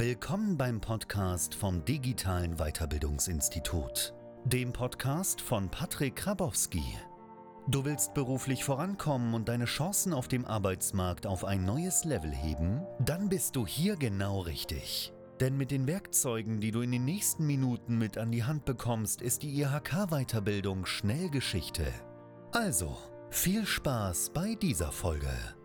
Willkommen beim Podcast vom Digitalen Weiterbildungsinstitut, dem Podcast von Patrick Krabowski. Du willst beruflich vorankommen und deine Chancen auf dem Arbeitsmarkt auf ein neues Level heben? Dann bist du hier genau richtig. Denn mit den Werkzeugen, die du in den nächsten Minuten mit an die Hand bekommst, ist die IHK-Weiterbildung schnell Geschichte. Also, viel Spaß bei dieser Folge.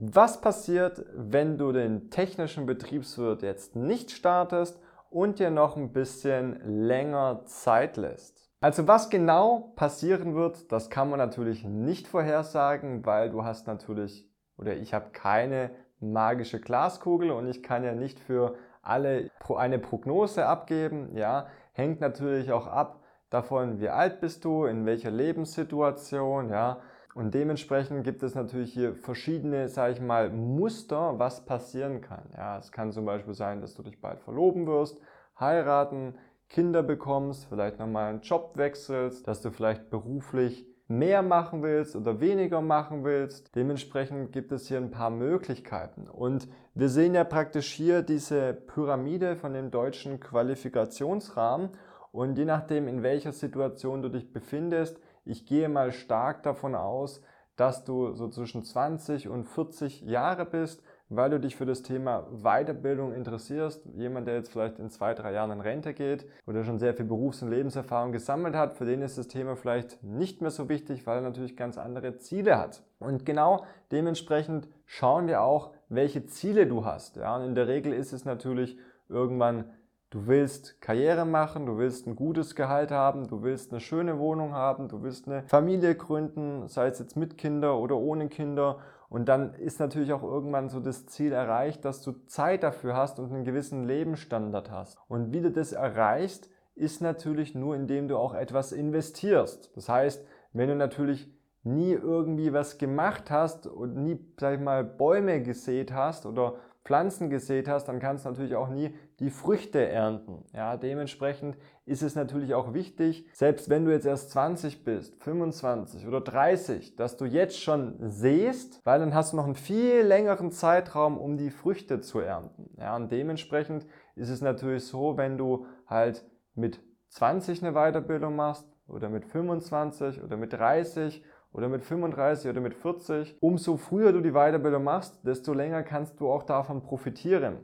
Was passiert, wenn du den technischen Betriebswirt jetzt nicht startest und dir noch ein bisschen länger Zeit lässt? Also was genau passieren wird, das kann man natürlich nicht vorhersagen, weil du hast natürlich oder ich habe keine magische Glaskugel und ich kann ja nicht für alle eine Prognose abgeben. Ja, hängt natürlich auch ab davon, wie alt bist du, in welcher Lebenssituation, ja, und dementsprechend gibt es natürlich hier verschiedene, sage ich mal, Muster, was passieren kann. Ja, es kann zum Beispiel sein, dass du dich bald verloben wirst, heiraten, Kinder bekommst, vielleicht nochmal einen Job wechselst, dass du vielleicht beruflich mehr machen willst oder weniger machen willst. Dementsprechend gibt es hier ein paar Möglichkeiten. Und wir sehen ja praktisch hier diese Pyramide von dem deutschen Qualifikationsrahmen. Und je nachdem, in welcher Situation du dich befindest, ich gehe mal stark davon aus, dass du so zwischen 20 und 40 Jahre bist, weil du dich für das Thema Weiterbildung interessierst. Jemand, der jetzt vielleicht in zwei, drei Jahren in Rente geht oder schon sehr viel Berufs- und Lebenserfahrung gesammelt hat, für den ist das Thema vielleicht nicht mehr so wichtig, weil er natürlich ganz andere Ziele hat. Und genau dementsprechend schauen wir auch, welche Ziele du hast. Ja, und in der Regel ist es natürlich irgendwann Du willst Karriere machen, du willst ein gutes Gehalt haben, du willst eine schöne Wohnung haben, du willst eine Familie gründen, sei es jetzt mit Kinder oder ohne Kinder. Und dann ist natürlich auch irgendwann so das Ziel erreicht, dass du Zeit dafür hast und einen gewissen Lebensstandard hast. Und wie du das erreichst, ist natürlich nur, indem du auch etwas investierst. Das heißt, wenn du natürlich nie irgendwie was gemacht hast und nie, sag ich mal, Bäume gesät hast oder Pflanzen gesät hast, dann kannst du natürlich auch nie die Früchte ernten. Ja, dementsprechend ist es natürlich auch wichtig, selbst wenn du jetzt erst 20 bist, 25 oder 30, dass du jetzt schon sähst, weil dann hast du noch einen viel längeren Zeitraum, um die Früchte zu ernten. Ja, und dementsprechend ist es natürlich so, wenn du halt mit 20 eine Weiterbildung machst oder mit 25 oder mit 30 oder mit 35 oder mit 40, umso früher du die Weiterbildung machst, desto länger kannst du auch davon profitieren.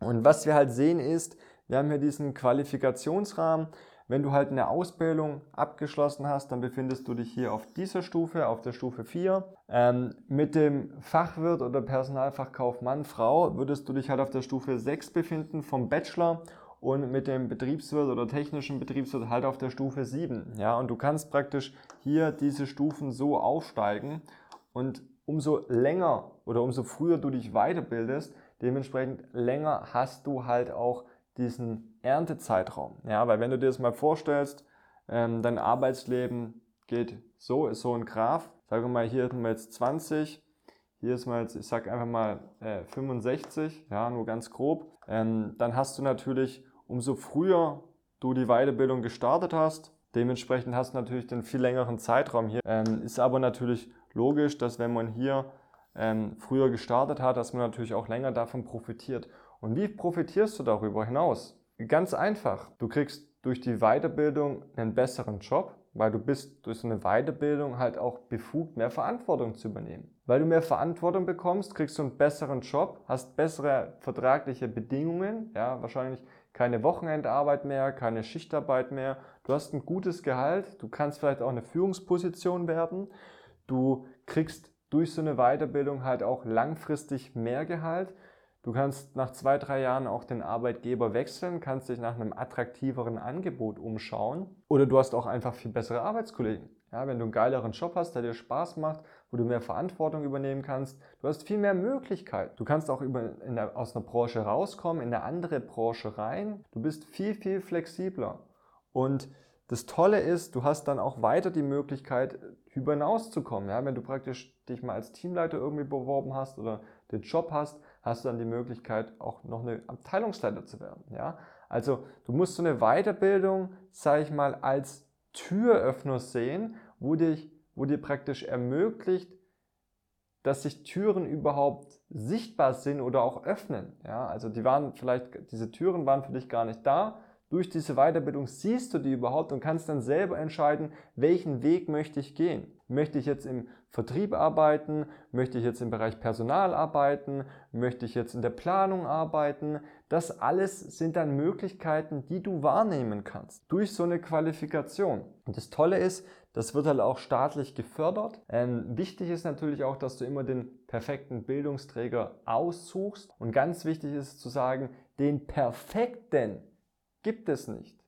Und was wir halt sehen ist, wir haben hier diesen Qualifikationsrahmen. Wenn du halt eine Ausbildung abgeschlossen hast, dann befindest du dich hier auf dieser Stufe, auf der Stufe 4. Ähm, mit dem Fachwirt oder Personalfachkaufmann, Frau, würdest du dich halt auf der Stufe 6 befinden vom Bachelor und mit dem Betriebswirt oder technischen Betriebswirt halt auf der Stufe 7. Ja, und du kannst praktisch hier diese Stufen so aufsteigen und umso länger oder umso früher du dich weiterbildest, dementsprechend länger hast du halt auch diesen Erntezeitraum. Ja, weil wenn du dir das mal vorstellst, ähm, dein Arbeitsleben geht so, ist so ein Graph. Sagen wir mal, hier haben wir jetzt 20, hier ist mal jetzt, ich sag einfach mal äh, 65, ja, nur ganz grob. Ähm, dann hast du natürlich umso früher du die Weiterbildung gestartet hast, dementsprechend hast du natürlich den viel längeren Zeitraum hier. Ähm, ist aber natürlich logisch, dass wenn man hier ähm, früher gestartet hat, dass man natürlich auch länger davon profitiert. Und wie profitierst du darüber hinaus? Ganz einfach. Du kriegst durch die Weiterbildung einen besseren Job, weil du bist durch so eine Weiterbildung halt auch befugt, mehr Verantwortung zu übernehmen. Weil du mehr Verantwortung bekommst, kriegst du einen besseren Job, hast bessere vertragliche Bedingungen, ja, wahrscheinlich keine Wochenendarbeit mehr, keine Schichtarbeit mehr. Du hast ein gutes Gehalt, du kannst vielleicht auch eine Führungsposition werden. Du kriegst durch so eine Weiterbildung halt auch langfristig mehr Gehalt. Du kannst nach zwei, drei Jahren auch den Arbeitgeber wechseln, kannst dich nach einem attraktiveren Angebot umschauen oder du hast auch einfach viel bessere Arbeitskollegen. Ja, wenn du einen geileren Job hast, der dir Spaß macht, wo du mehr Verantwortung übernehmen kannst, du hast viel mehr Möglichkeiten. Du kannst auch über, der, aus einer Branche rauskommen, in eine andere Branche rein. Du bist viel, viel flexibler. Und das Tolle ist, du hast dann auch weiter die Möglichkeit, über hinauszukommen. Ja, wenn du praktisch dich mal als Teamleiter irgendwie beworben hast oder den Job hast, hast du dann die Möglichkeit, auch noch eine Abteilungsleiter zu werden. Ja? Also du musst so eine Weiterbildung, sage ich mal, als Türöffner sehen, wo, dich, wo dir praktisch ermöglicht, dass sich Türen überhaupt sichtbar sind oder auch öffnen. Ja, also die waren vielleicht, diese Türen waren für dich gar nicht da. Durch diese Weiterbildung siehst du die überhaupt und kannst dann selber entscheiden, welchen Weg möchte ich gehen. Möchte ich jetzt im Vertrieb arbeiten? Möchte ich jetzt im Bereich Personal arbeiten? Möchte ich jetzt in der Planung arbeiten? Das alles sind dann Möglichkeiten, die du wahrnehmen kannst durch so eine Qualifikation. Und das Tolle ist, das wird halt auch staatlich gefördert. Ähm, wichtig ist natürlich auch, dass du immer den perfekten Bildungsträger aussuchst. Und ganz wichtig ist zu sagen, den perfekten gibt es nicht.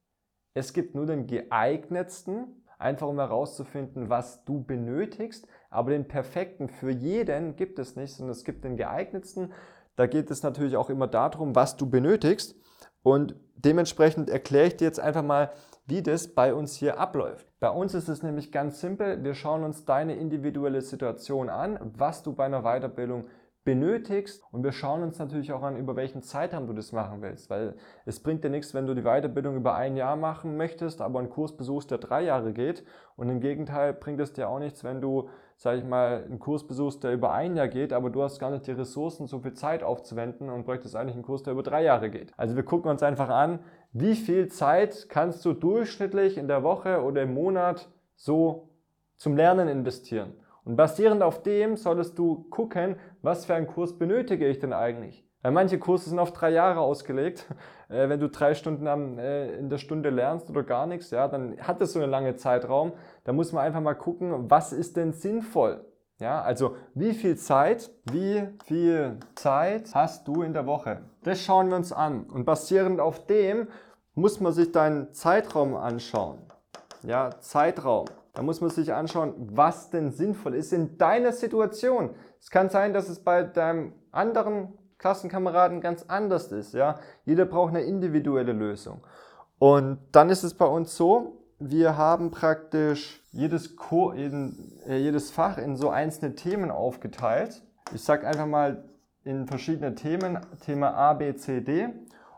Es gibt nur den geeignetsten, einfach um herauszufinden, was du benötigst. Aber den perfekten für jeden gibt es nicht, sondern es gibt den geeignetsten. Da geht es natürlich auch immer darum, was du benötigst. Und dementsprechend erkläre ich dir jetzt einfach mal, wie das bei uns hier abläuft. Bei uns ist es nämlich ganz simpel. Wir schauen uns deine individuelle Situation an, was du bei einer Weiterbildung benötigst und wir schauen uns natürlich auch an, über welchen Zeitraum du das machen willst, weil es bringt dir nichts, wenn du die Weiterbildung über ein Jahr machen möchtest, aber einen Kurs besuchst, der drei Jahre geht und im Gegenteil bringt es dir auch nichts, wenn du, sag ich mal, einen Kurs besuchst, der über ein Jahr geht, aber du hast gar nicht die Ressourcen, so viel Zeit aufzuwenden und bräuchtest eigentlich einen Kurs, der über drei Jahre geht. Also wir gucken uns einfach an, wie viel Zeit kannst du durchschnittlich in der Woche oder im Monat so zum Lernen investieren. Und basierend auf dem solltest du gucken, was für einen Kurs benötige ich denn eigentlich. Weil manche Kurse sind auf drei Jahre ausgelegt. Äh, wenn du drei Stunden am, äh, in der Stunde lernst oder gar nichts, ja, dann hat das so einen langen Zeitraum. Da muss man einfach mal gucken, was ist denn sinnvoll. Ja, also wie viel Zeit, wie viel Zeit hast du in der Woche? Das schauen wir uns an. Und basierend auf dem muss man sich deinen Zeitraum anschauen. Ja, Zeitraum. Da muss man sich anschauen, was denn sinnvoll ist in deiner Situation. Es kann sein, dass es bei deinem anderen Klassenkameraden ganz anders ist. Ja, jeder braucht eine individuelle Lösung. Und dann ist es bei uns so, wir haben praktisch jedes, Ko jeden, äh, jedes Fach in so einzelne Themen aufgeteilt. Ich sage einfach mal in verschiedene Themen, Thema A, B, C, D.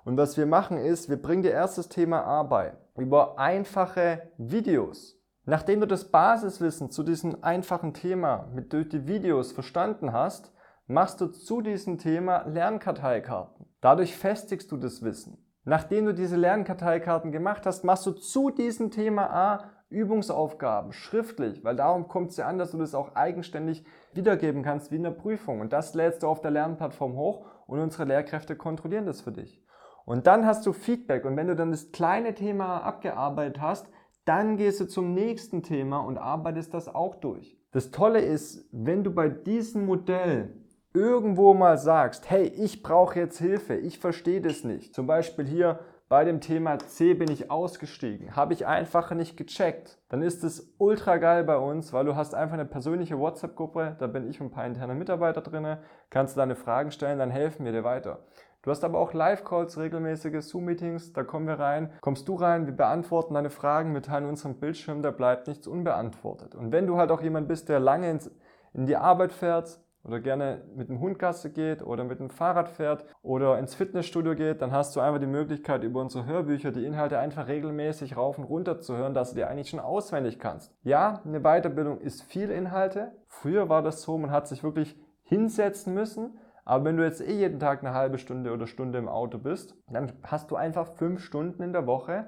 Und was wir machen ist, wir bringen dir erst das Thema A bei über einfache Videos. Nachdem du das Basiswissen zu diesem einfachen Thema mit durch die Videos verstanden hast, machst du zu diesem Thema Lernkarteikarten. Dadurch festigst du das Wissen. Nachdem du diese Lernkarteikarten gemacht hast, machst du zu diesem Thema A Übungsaufgaben schriftlich, weil darum kommt es ja an, dass du das auch eigenständig wiedergeben kannst wie in der Prüfung. Und das lädst du auf der Lernplattform hoch und unsere Lehrkräfte kontrollieren das für dich. Und dann hast du Feedback und wenn du dann das kleine Thema abgearbeitet hast, dann gehst du zum nächsten Thema und arbeitest das auch durch. Das Tolle ist, wenn du bei diesem Modell irgendwo mal sagst, hey, ich brauche jetzt Hilfe, ich verstehe das nicht. Zum Beispiel hier bei dem Thema C bin ich ausgestiegen, habe ich einfach nicht gecheckt. Dann ist es ultra geil bei uns, weil du hast einfach eine persönliche WhatsApp-Gruppe, da bin ich und ein paar interne Mitarbeiter drin, kannst du deine Fragen stellen, dann helfen wir dir weiter. Du hast aber auch Live-Calls, regelmäßige Zoom-Meetings, da kommen wir rein, kommst du rein, wir beantworten deine Fragen, wir teilen unseren Bildschirm, da bleibt nichts unbeantwortet. Und wenn du halt auch jemand bist, der lange ins, in die Arbeit fährt, oder gerne mit dem Hund Gasse geht oder mit dem Fahrrad fährt oder ins Fitnessstudio geht, dann hast du einfach die Möglichkeit, über unsere Hörbücher die Inhalte einfach regelmäßig rauf und runter zu hören, dass du die eigentlich schon auswendig kannst. Ja, eine Weiterbildung ist viel Inhalte. Früher war das so, man hat sich wirklich hinsetzen müssen. Aber wenn du jetzt eh jeden Tag eine halbe Stunde oder Stunde im Auto bist, dann hast du einfach fünf Stunden in der Woche,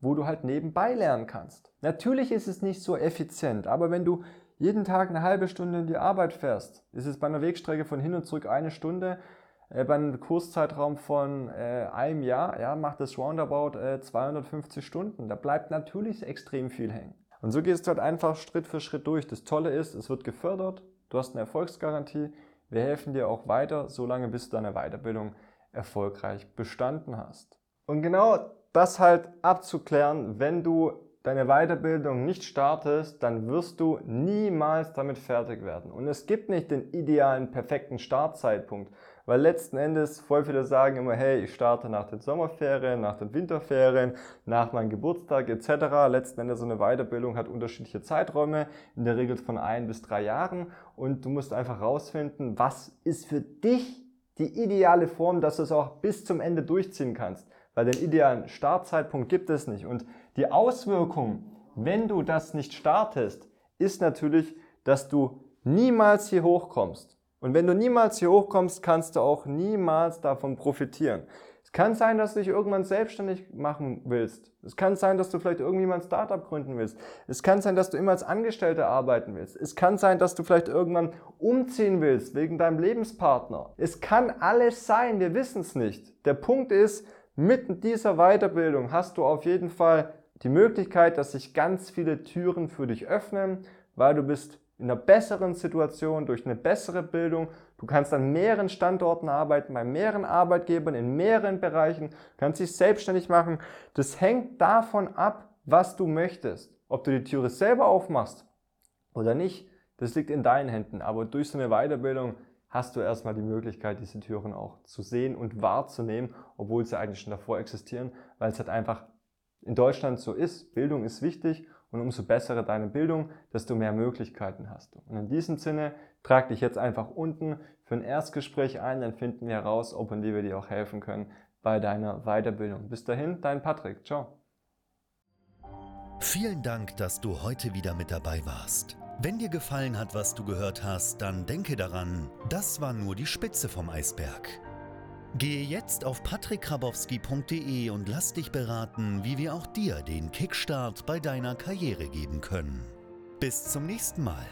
wo du halt nebenbei lernen kannst. Natürlich ist es nicht so effizient, aber wenn du jeden Tag eine halbe Stunde in die Arbeit fährst, ist es bei einer Wegstrecke von hin und zurück eine Stunde, äh, bei einem Kurszeitraum von äh, einem Jahr, ja, macht das roundabout äh, 250 Stunden. Da bleibt natürlich extrem viel hängen. Und so gehst du halt einfach Schritt für Schritt durch. Das Tolle ist, es wird gefördert, du hast eine Erfolgsgarantie. Wir helfen dir auch weiter, solange bis du deine Weiterbildung erfolgreich bestanden hast. Und genau das halt abzuklären, wenn du deine Weiterbildung nicht startest, dann wirst du niemals damit fertig werden. Und es gibt nicht den idealen, perfekten Startzeitpunkt, weil letzten Endes voll viele sagen immer, hey, ich starte nach den Sommerferien, nach den Winterferien, nach meinem Geburtstag etc. Letzten Endes so eine Weiterbildung hat unterschiedliche Zeiträume, in der Regel von ein bis drei Jahren und du musst einfach rausfinden, was ist für dich die ideale Form, dass du es auch bis zum Ende durchziehen kannst. Weil den idealen Startzeitpunkt gibt es nicht. Und die Auswirkung, wenn du das nicht startest, ist natürlich, dass du niemals hier hochkommst. Und wenn du niemals hier hochkommst, kannst du auch niemals davon profitieren. Es kann sein, dass du dich irgendwann selbstständig machen willst. Es kann sein, dass du vielleicht irgendwie mal ein Startup gründen willst. Es kann sein, dass du immer als Angestellter arbeiten willst. Es kann sein, dass du vielleicht irgendwann umziehen willst wegen deinem Lebenspartner. Es kann alles sein, wir wissen es nicht. Der Punkt ist, mit dieser Weiterbildung hast du auf jeden Fall die Möglichkeit, dass sich ganz viele Türen für dich öffnen, weil du bist in einer besseren Situation, durch eine bessere Bildung. Du kannst an mehreren Standorten arbeiten, bei mehreren Arbeitgebern, in mehreren Bereichen, du kannst dich selbstständig machen. Das hängt davon ab, was du möchtest. Ob du die Türe selber aufmachst oder nicht, das liegt in deinen Händen. Aber durch so eine Weiterbildung hast du erstmal die Möglichkeit, diese Türen auch zu sehen und wahrzunehmen, obwohl sie eigentlich schon davor existieren, weil es halt einfach in Deutschland so ist. Bildung ist wichtig und umso bessere deine Bildung, desto mehr Möglichkeiten hast du. Und in diesem Sinne, trag dich jetzt einfach unten für ein Erstgespräch ein, dann finden wir heraus, ob und wie wir dir auch helfen können bei deiner Weiterbildung. Bis dahin, dein Patrick. Ciao. Vielen Dank, dass du heute wieder mit dabei warst. Wenn dir gefallen hat, was du gehört hast, dann denke daran, das war nur die Spitze vom Eisberg. Gehe jetzt auf patrickkrabowski.de und lass dich beraten, wie wir auch dir den Kickstart bei deiner Karriere geben können. Bis zum nächsten Mal.